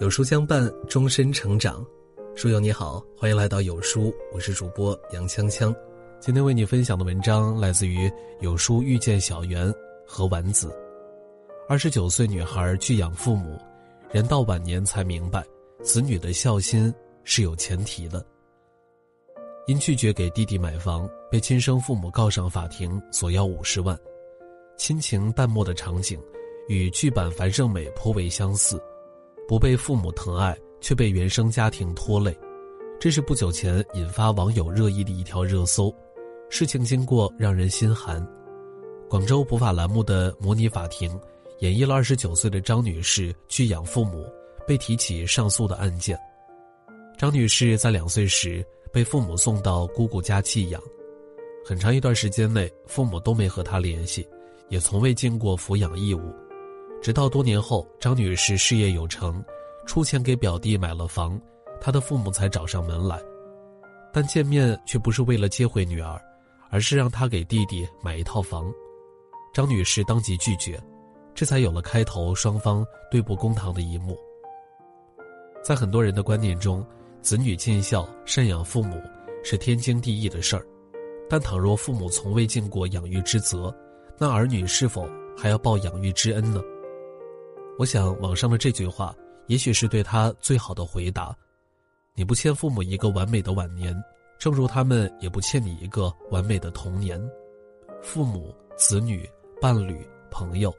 有书相伴，终身成长。书友你好，欢迎来到有书，我是主播杨锵锵。今天为你分享的文章来自于有书遇见小圆和丸子。二十九岁女孩拒养父母，人到晚年才明白，子女的孝心是有前提的。因拒绝给弟弟买房，被亲生父母告上法庭，索要五十万。亲情淡漠的场景，与剧版樊胜美颇为相似。不被父母疼爱，却被原生家庭拖累，这是不久前引发网友热议的一条热搜。事情经过让人心寒。广州普法栏目的模拟法庭，演绎了二十九岁的张女士拒养父母被提起上诉的案件。张女士在两岁时被父母送到姑姑家寄养，很长一段时间内，父母都没和她联系，也从未尽过抚养义务。直到多年后，张女士事业有成，出钱给表弟买了房，她的父母才找上门来，但见面却不是为了接回女儿，而是让她给弟弟买一套房。张女士当即拒绝，这才有了开头双方对簿公堂的一幕。在很多人的观念中，子女尽孝、赡养父母是天经地义的事儿，但倘若父母从未尽过养育之责，那儿女是否还要报养育之恩呢？我想，网上的这句话，也许是对他最好的回答。你不欠父母一个完美的晚年，正如他们也不欠你一个完美的童年。父母、子女、伴侣、朋友，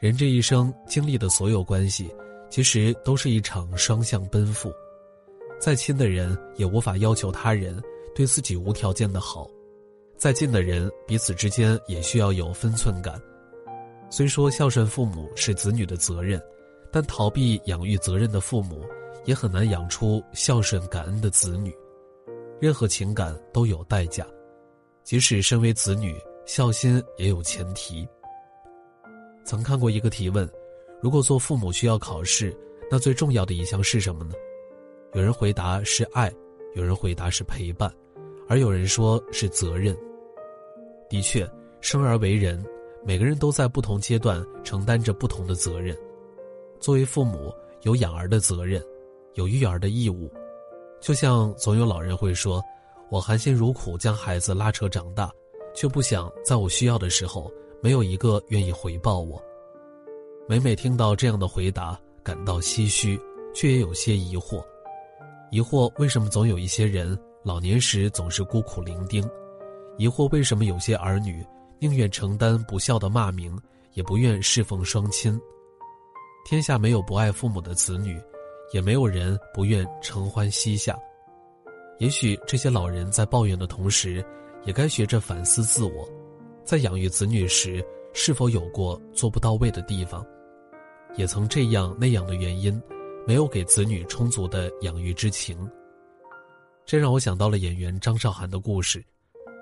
人这一生经历的所有关系，其实都是一场双向奔赴。再亲的人，也无法要求他人对自己无条件的好；再近的人，彼此之间也需要有分寸感。虽说孝顺父母是子女的责任，但逃避养育责任的父母，也很难养出孝顺感恩的子女。任何情感都有代价，即使身为子女，孝心也有前提。曾看过一个提问：如果做父母需要考试，那最重要的一项是什么呢？有人回答是爱，有人回答是陪伴，而有人说是责任。的确，生而为人。每个人都在不同阶段承担着不同的责任。作为父母，有养儿的责任，有育儿的义务。就像总有老人会说：“我含辛茹苦将孩子拉扯长大，却不想在我需要的时候，没有一个愿意回报我。”每每听到这样的回答，感到唏嘘，却也有些疑惑：疑惑为什么总有一些人老年时总是孤苦伶仃？疑惑为什么有些儿女？宁愿承担不孝的骂名，也不愿侍奉双亲。天下没有不爱父母的子女，也没有人不愿承欢膝下。也许这些老人在抱怨的同时，也该学着反思自我，在养育子女时是否有过做不到位的地方，也曾这样那样的原因，没有给子女充足的养育之情。这让我想到了演员张韶涵的故事。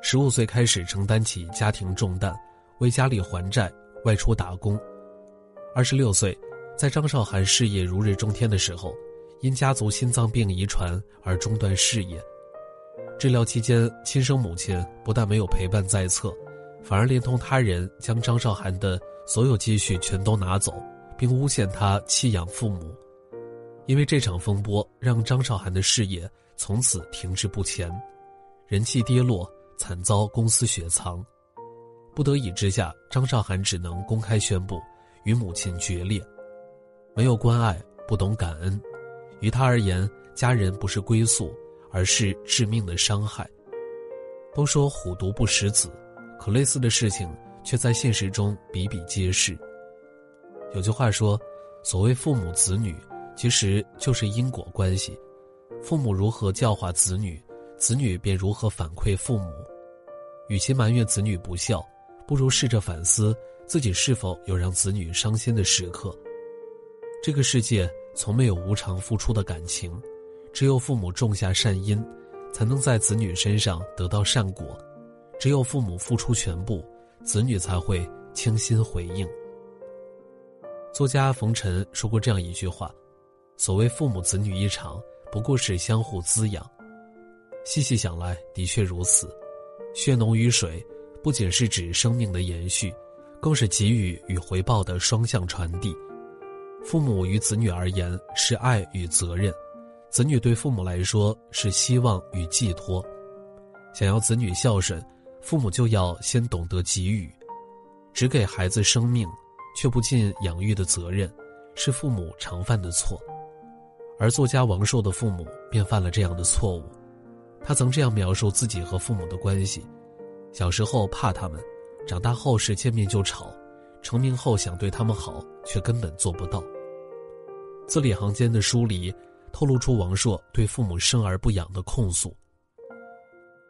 十五岁开始承担起家庭重担，为家里还债，外出打工。二十六岁，在张韶涵事业如日中天的时候，因家族心脏病遗传而中断事业。治疗期间，亲生母亲不但没有陪伴在侧，反而连同他人将张韶涵的所有积蓄全都拿走，并诬陷她弃养父母。因为这场风波，让张韶涵的事业从此停滞不前，人气跌落。惨遭公司雪藏，不得已之下，张韶涵只能公开宣布与母亲决裂。没有关爱，不懂感恩，于他而言，家人不是归宿，而是致命的伤害。都说虎毒不食子，可类似的事情却在现实中比比皆是。有句话说：“所谓父母子女，其实就是因果关系。父母如何教化子女。”子女便如何反馈父母？与其埋怨子女不孝，不如试着反思自己是否有让子女伤心的时刻。这个世界从没有无偿付出的感情，只有父母种下善因，才能在子女身上得到善果；只有父母付出全部，子女才会倾心回应。作家冯晨说过这样一句话：“所谓父母子女一场，不过是相互滋养。”细细想来，的确如此。血浓于水，不仅是指生命的延续，更是给予与回报的双向传递。父母与子女而言是爱与责任，子女对父母来说是希望与寄托。想要子女孝顺，父母就要先懂得给予。只给孩子生命，却不尽养育的责任，是父母常犯的错。而作家王朔的父母便犯了这样的错误。他曾这样描述自己和父母的关系：小时候怕他们，长大后是见面就吵，成名后想对他们好，却根本做不到。字里行间的疏离，透露出王朔对父母生而不养的控诉。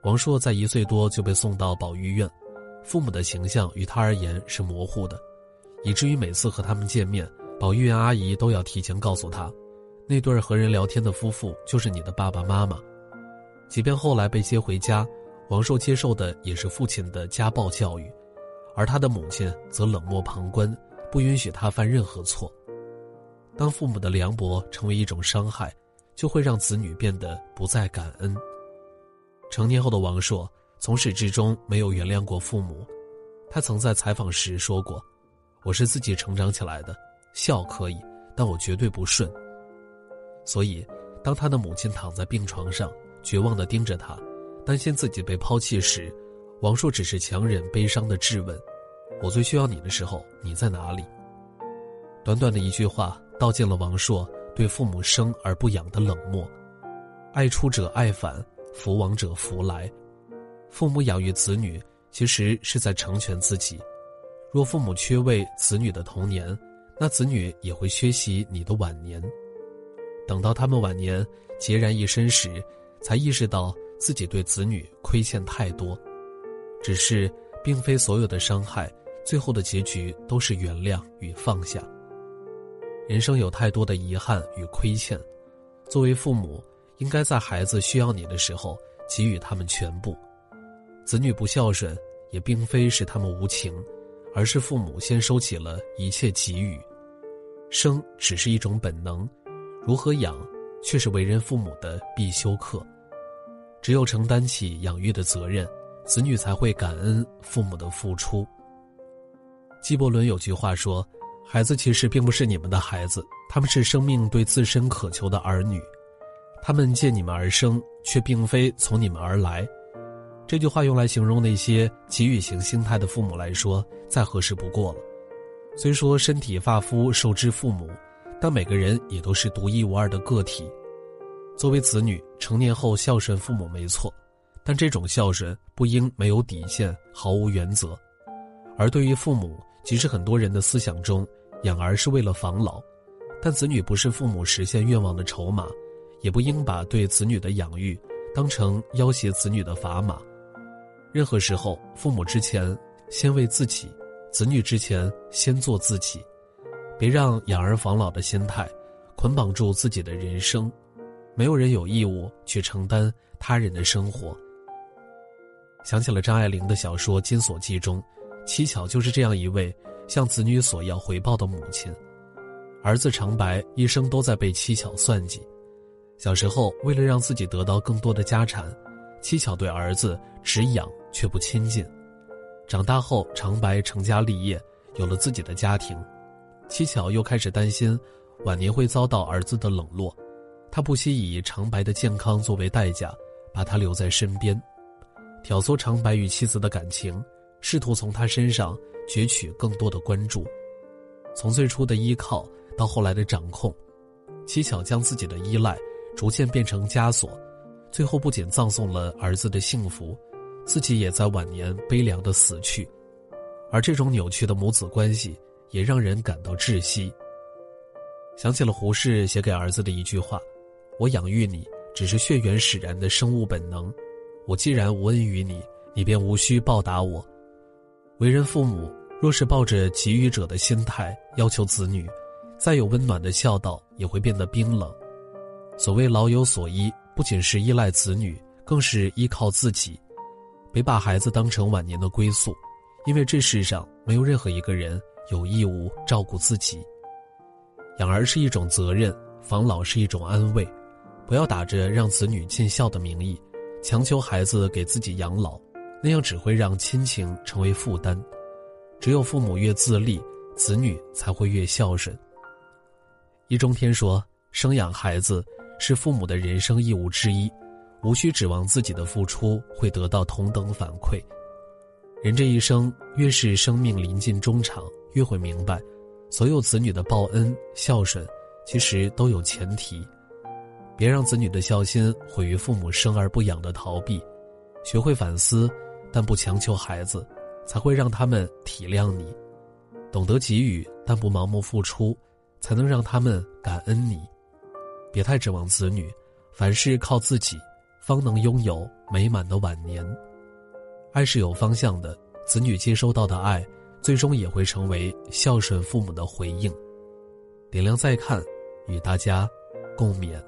王朔在一岁多就被送到保育院，父母的形象与他而言是模糊的，以至于每次和他们见面，保育院阿姨都要提前告诉他，那对和人聊天的夫妇就是你的爸爸妈妈。即便后来被接回家，王朔接受的也是父亲的家暴教育，而他的母亲则冷漠旁观，不允许他犯任何错。当父母的凉薄成为一种伤害，就会让子女变得不再感恩。成年后的王朔从始至终没有原谅过父母，他曾在采访时说过：“我是自己成长起来的，孝可以，但我绝对不顺。”所以，当他的母亲躺在病床上，绝望地盯着他，担心自己被抛弃时，王朔只是强忍悲伤地质问：“我最需要你的时候，你在哪里？”短短的一句话。道尽了王朔对父母生而不养的冷漠，爱出者爱返，福往者福来。父母养育子女，其实是在成全自己。若父母缺位子女的童年，那子女也会缺席你的晚年。等到他们晚年孑然一身时，才意识到自己对子女亏欠太多。只是，并非所有的伤害，最后的结局都是原谅与放下。人生有太多的遗憾与亏欠，作为父母，应该在孩子需要你的时候给予他们全部。子女不孝顺，也并非是他们无情，而是父母先收起了一切给予。生只是一种本能，如何养，却是为人父母的必修课。只有承担起养育的责任，子女才会感恩父母的付出。纪伯伦有句话说。孩子其实并不是你们的孩子，他们是生命对自身渴求的儿女，他们借你们而生，却并非从你们而来。这句话用来形容那些给予型心态的父母来说，再合适不过了。虽说身体发肤受之父母，但每个人也都是独一无二的个体。作为子女，成年后孝顺父母没错，但这种孝顺不应没有底线、毫无原则。而对于父母，即使很多人的思想中，养儿是为了防老，但子女不是父母实现愿望的筹码，也不应把对子女的养育当成要挟子女的砝码。任何时候，父母之前先为自己，子女之前先做自己，别让养儿防老的心态捆绑住自己的人生。没有人有义务去承担他人的生活。想起了张爱玲的小说《金锁记》中。七巧就是这样一位向子女索要回报的母亲，儿子长白一生都在被七巧算计。小时候，为了让自己得到更多的家产，七巧对儿子只养却不亲近。长大后，长白成家立业，有了自己的家庭，七巧又开始担心晚年会遭到儿子的冷落，他不惜以长白的健康作为代价，把他留在身边，挑唆长白与妻子的感情。试图从他身上攫取更多的关注，从最初的依靠到后来的掌控，七巧将自己的依赖逐渐变成枷锁，最后不仅葬送了儿子的幸福，自己也在晚年悲凉的死去。而这种扭曲的母子关系也让人感到窒息。想起了胡适写给儿子的一句话：“我养育你只是血缘使然的生物本能，我既然无恩于你，你便无需报答我。”为人父母，若是抱着给予者的心态要求子女，再有温暖的孝道也会变得冰冷。所谓老有所依，不仅是依赖子女，更是依靠自己。别把孩子当成晚年的归宿，因为这世上没有任何一个人有义务照顾自己。养儿是一种责任，防老是一种安慰。不要打着让子女尽孝的名义，强求孩子给自己养老。那样只会让亲情成为负担，只有父母越自立，子女才会越孝顺。易中天说：“生养孩子是父母的人生义务之一，无需指望自己的付出会得到同等反馈。人这一生，越是生命临近终场，越会明白，所有子女的报恩孝顺，其实都有前提。别让子女的孝心毁于父母生而不养的逃避，学会反思，但不强求孩子，才会让他们体谅你；懂得给予，但不盲目付出。”才能让他们感恩你，别太指望子女，凡事靠自己，方能拥有美满的晚年。爱是有方向的，子女接收到的爱，最终也会成为孝顺父母的回应。点亮再看，与大家共勉。